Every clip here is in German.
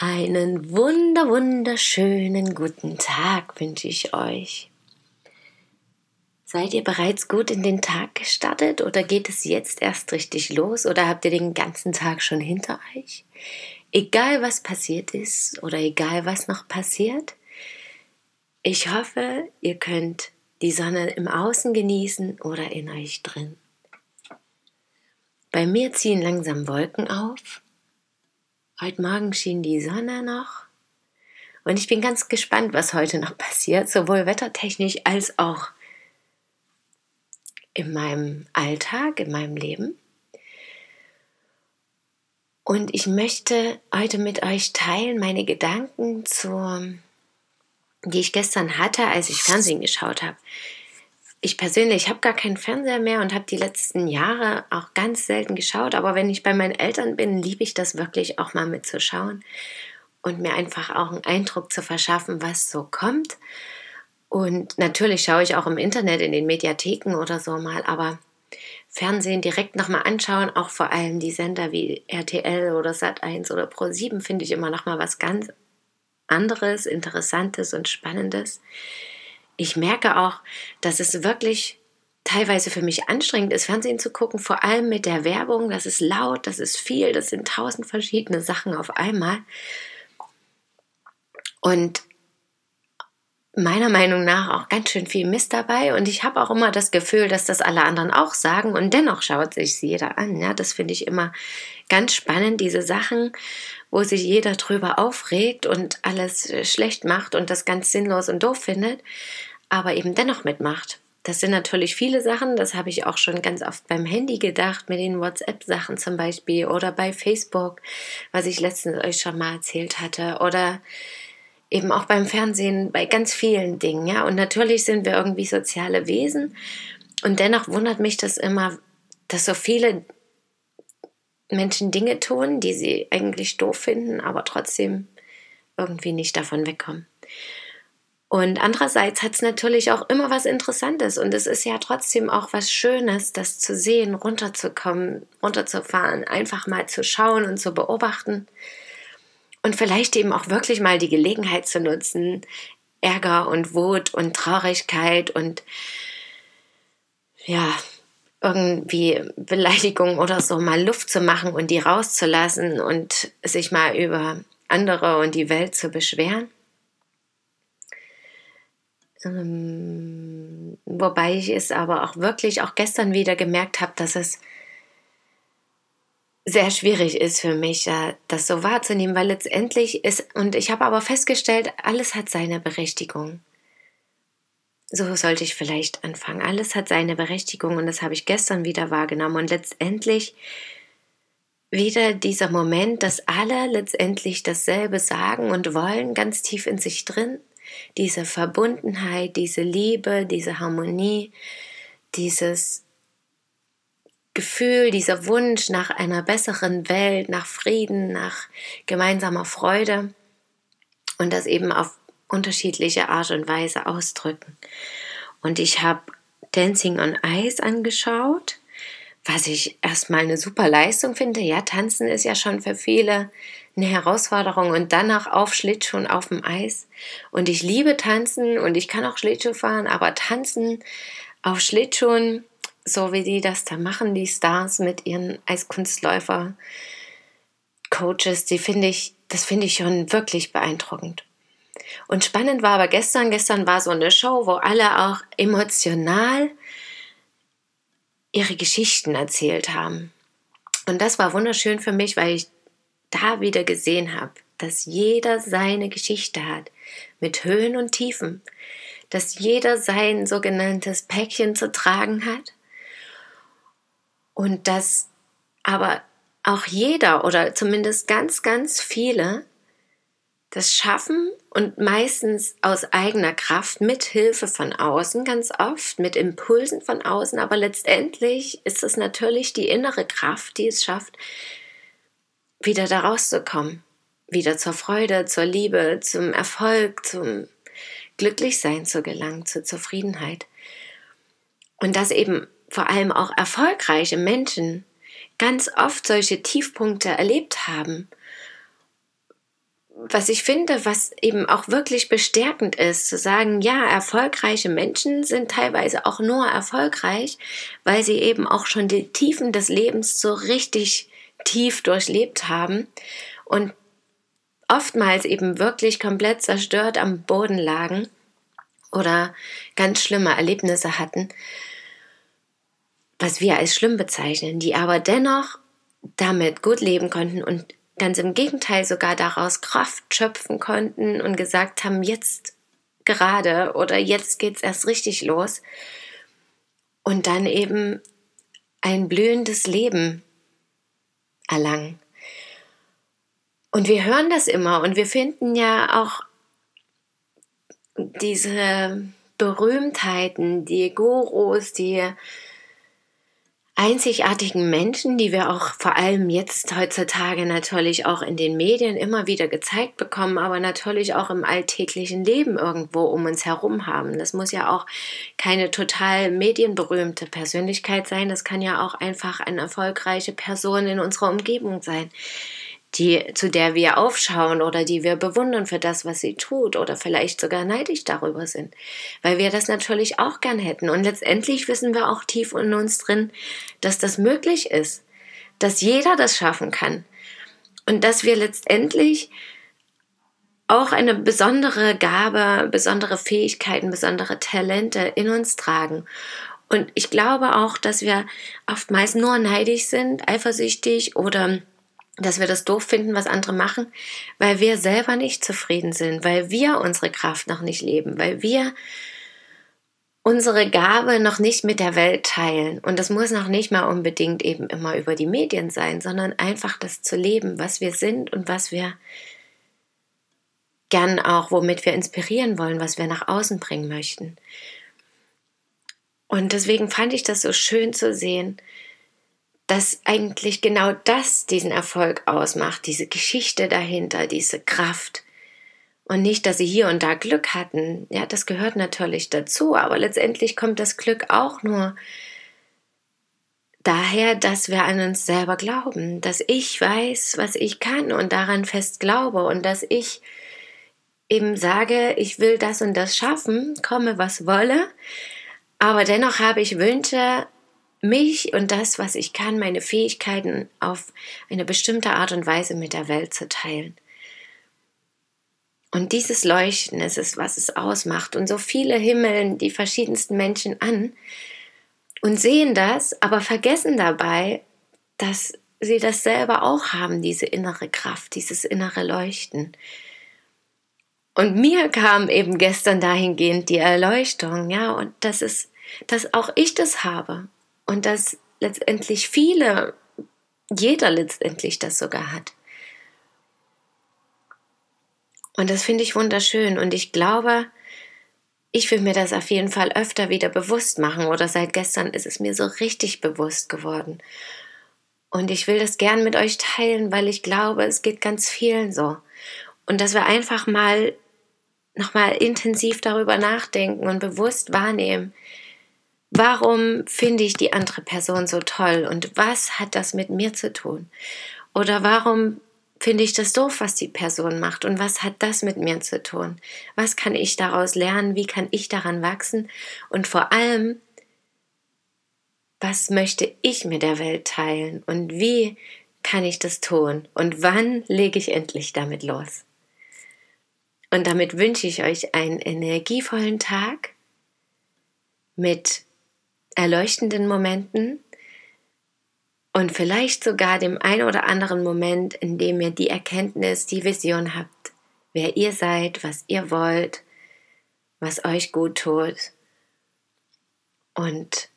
einen wunder, wunderschönen guten Tag wünsche ich euch. Seid ihr bereits gut in den Tag gestartet oder geht es jetzt erst richtig los oder habt ihr den ganzen Tag schon hinter euch? Egal was passiert ist oder egal was noch passiert, ich hoffe, ihr könnt die Sonne im Außen genießen oder in euch drin. Bei mir ziehen langsam Wolken auf Heute Morgen schien die Sonne noch. Und ich bin ganz gespannt, was heute noch passiert, sowohl wettertechnisch als auch in meinem Alltag, in meinem Leben. Und ich möchte heute mit euch teilen meine Gedanken zur, die ich gestern hatte, als ich Fernsehen geschaut habe ich persönlich habe gar keinen Fernseher mehr und habe die letzten Jahre auch ganz selten geschaut. Aber wenn ich bei meinen Eltern bin, liebe ich das wirklich auch mal mitzuschauen und mir einfach auch einen Eindruck zu verschaffen, was so kommt. Und natürlich schaue ich auch im Internet, in den Mediatheken oder so mal, aber Fernsehen direkt nochmal anschauen, auch vor allem die Sender wie RTL oder Sat1 oder Pro7 finde ich immer nochmal was ganz anderes, Interessantes und Spannendes ich merke auch, dass es wirklich teilweise für mich anstrengend ist, Fernsehen zu gucken, vor allem mit der Werbung. Das ist laut, das ist viel, das sind tausend verschiedene Sachen auf einmal. Und meiner Meinung nach auch ganz schön viel Mist dabei und ich habe auch immer das Gefühl, dass das alle anderen auch sagen und dennoch schaut sich jeder an. Ja, das finde ich immer ganz spannend, diese Sachen, wo sich jeder drüber aufregt und alles schlecht macht und das ganz sinnlos und doof findet aber eben dennoch mitmacht. Das sind natürlich viele Sachen, das habe ich auch schon ganz oft beim Handy gedacht, mit den WhatsApp-Sachen zum Beispiel oder bei Facebook, was ich letztens euch schon mal erzählt hatte, oder eben auch beim Fernsehen, bei ganz vielen Dingen, ja. Und natürlich sind wir irgendwie soziale Wesen und dennoch wundert mich das immer, dass so viele Menschen Dinge tun, die sie eigentlich doof finden, aber trotzdem irgendwie nicht davon wegkommen. Und andererseits hat es natürlich auch immer was Interessantes und es ist ja trotzdem auch was Schönes, das zu sehen, runterzukommen, runterzufahren, einfach mal zu schauen und zu beobachten und vielleicht eben auch wirklich mal die Gelegenheit zu nutzen, Ärger und Wut und Traurigkeit und ja, irgendwie Beleidigung oder so mal Luft zu machen und die rauszulassen und sich mal über andere und die Welt zu beschweren. Ähm, wobei ich es aber auch wirklich auch gestern wieder gemerkt habe, dass es sehr schwierig ist für mich, das so wahrzunehmen, weil letztendlich ist, und ich habe aber festgestellt, alles hat seine Berechtigung. So sollte ich vielleicht anfangen. Alles hat seine Berechtigung und das habe ich gestern wieder wahrgenommen. Und letztendlich wieder dieser Moment, dass alle letztendlich dasselbe sagen und wollen, ganz tief in sich drin diese Verbundenheit, diese Liebe, diese Harmonie, dieses Gefühl, dieser Wunsch nach einer besseren Welt, nach Frieden, nach gemeinsamer Freude und das eben auf unterschiedliche Art und Weise ausdrücken. Und ich habe Dancing on Ice angeschaut, was ich erstmal eine super Leistung finde. Ja, tanzen ist ja schon für viele eine Herausforderung und dann noch auf Schlittschuhen auf dem Eis. Und ich liebe tanzen und ich kann auch Schlittschuh fahren, aber tanzen auf Schlittschuhen, so wie die das da machen, die Stars mit ihren Eiskunstläufer Coaches, die finde ich, das finde ich schon wirklich beeindruckend. Und spannend war aber gestern, gestern war so eine Show, wo alle auch emotional ihre Geschichten erzählt haben. Und das war wunderschön für mich, weil ich da wieder gesehen habe, dass jeder seine Geschichte hat, mit Höhen und Tiefen, dass jeder sein sogenanntes Päckchen zu tragen hat und dass aber auch jeder oder zumindest ganz, ganz viele das schaffen und meistens aus eigener Kraft, mit Hilfe von außen, ganz oft mit Impulsen von außen, aber letztendlich ist es natürlich die innere Kraft, die es schafft, wieder da rauszukommen, wieder zur Freude, zur Liebe, zum Erfolg, zum Glücklichsein zu gelangen, zur Zufriedenheit. Und dass eben vor allem auch erfolgreiche Menschen ganz oft solche Tiefpunkte erlebt haben. Was ich finde, was eben auch wirklich bestärkend ist, zu sagen, ja, erfolgreiche Menschen sind teilweise auch nur erfolgreich, weil sie eben auch schon die Tiefen des Lebens so richtig tief durchlebt haben und oftmals eben wirklich komplett zerstört am Boden lagen oder ganz schlimme Erlebnisse hatten was wir als schlimm bezeichnen, die aber dennoch damit gut leben konnten und ganz im Gegenteil sogar daraus Kraft schöpfen konnten und gesagt haben, jetzt gerade oder jetzt geht's erst richtig los und dann eben ein blühendes Leben erlangen. Und wir hören das immer und wir finden ja auch diese Berühmtheiten, die Gurus, die einzigartigen Menschen, die wir auch vor allem jetzt heutzutage natürlich auch in den Medien immer wieder gezeigt bekommen, aber natürlich auch im alltäglichen Leben irgendwo um uns herum haben. Das muss ja auch keine total medienberühmte Persönlichkeit sein, das kann ja auch einfach eine erfolgreiche Person in unserer Umgebung sein die, zu der wir aufschauen oder die wir bewundern für das, was sie tut oder vielleicht sogar neidisch darüber sind, weil wir das natürlich auch gern hätten. Und letztendlich wissen wir auch tief in uns drin, dass das möglich ist, dass jeder das schaffen kann und dass wir letztendlich auch eine besondere Gabe, besondere Fähigkeiten, besondere Talente in uns tragen. Und ich glaube auch, dass wir oftmals nur neidisch sind, eifersüchtig oder dass wir das doof finden, was andere machen, weil wir selber nicht zufrieden sind, weil wir unsere Kraft noch nicht leben, weil wir unsere Gabe noch nicht mit der Welt teilen. Und das muss noch nicht mal unbedingt eben immer über die Medien sein, sondern einfach das zu leben, was wir sind und was wir gern auch, womit wir inspirieren wollen, was wir nach außen bringen möchten. Und deswegen fand ich das so schön zu sehen, dass eigentlich genau das diesen Erfolg ausmacht, diese Geschichte dahinter, diese Kraft. Und nicht, dass sie hier und da Glück hatten. Ja, das gehört natürlich dazu, aber letztendlich kommt das Glück auch nur daher, dass wir an uns selber glauben, dass ich weiß, was ich kann und daran fest glaube und dass ich eben sage, ich will das und das schaffen, komme was wolle, aber dennoch habe ich Wünsche, mich und das, was ich kann, meine Fähigkeiten auf eine bestimmte Art und Weise mit der Welt zu teilen. Und dieses Leuchten ist es, was es ausmacht. Und so viele himmeln die verschiedensten Menschen an und sehen das, aber vergessen dabei, dass sie das selber auch haben, diese innere Kraft, dieses innere Leuchten. Und mir kam eben gestern dahingehend die Erleuchtung, ja, und das ist, dass auch ich das habe und dass letztendlich viele, jeder letztendlich das sogar hat. Und das finde ich wunderschön und ich glaube, ich will mir das auf jeden Fall öfter wieder bewusst machen oder seit gestern ist es mir so richtig bewusst geworden. Und ich will das gern mit euch teilen, weil ich glaube, es geht ganz vielen so. Und dass wir einfach mal nochmal intensiv darüber nachdenken und bewusst wahrnehmen, Warum finde ich die andere Person so toll und was hat das mit mir zu tun? Oder warum finde ich das doof, was die Person macht und was hat das mit mir zu tun? Was kann ich daraus lernen? Wie kann ich daran wachsen? Und vor allem, was möchte ich mit der Welt teilen und wie kann ich das tun und wann lege ich endlich damit los? Und damit wünsche ich euch einen energievollen Tag mit erleuchtenden Momenten und vielleicht sogar dem ein oder anderen Moment, in dem ihr die Erkenntnis, die Vision habt, wer ihr seid, was ihr wollt, was euch gut tut und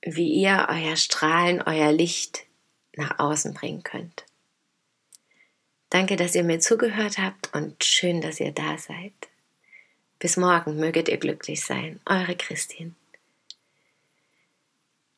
wie ihr euer Strahlen, euer Licht nach außen bringen könnt. Danke, dass ihr mir zugehört habt und schön, dass ihr da seid. Bis morgen möget ihr glücklich sein. Eure Christine.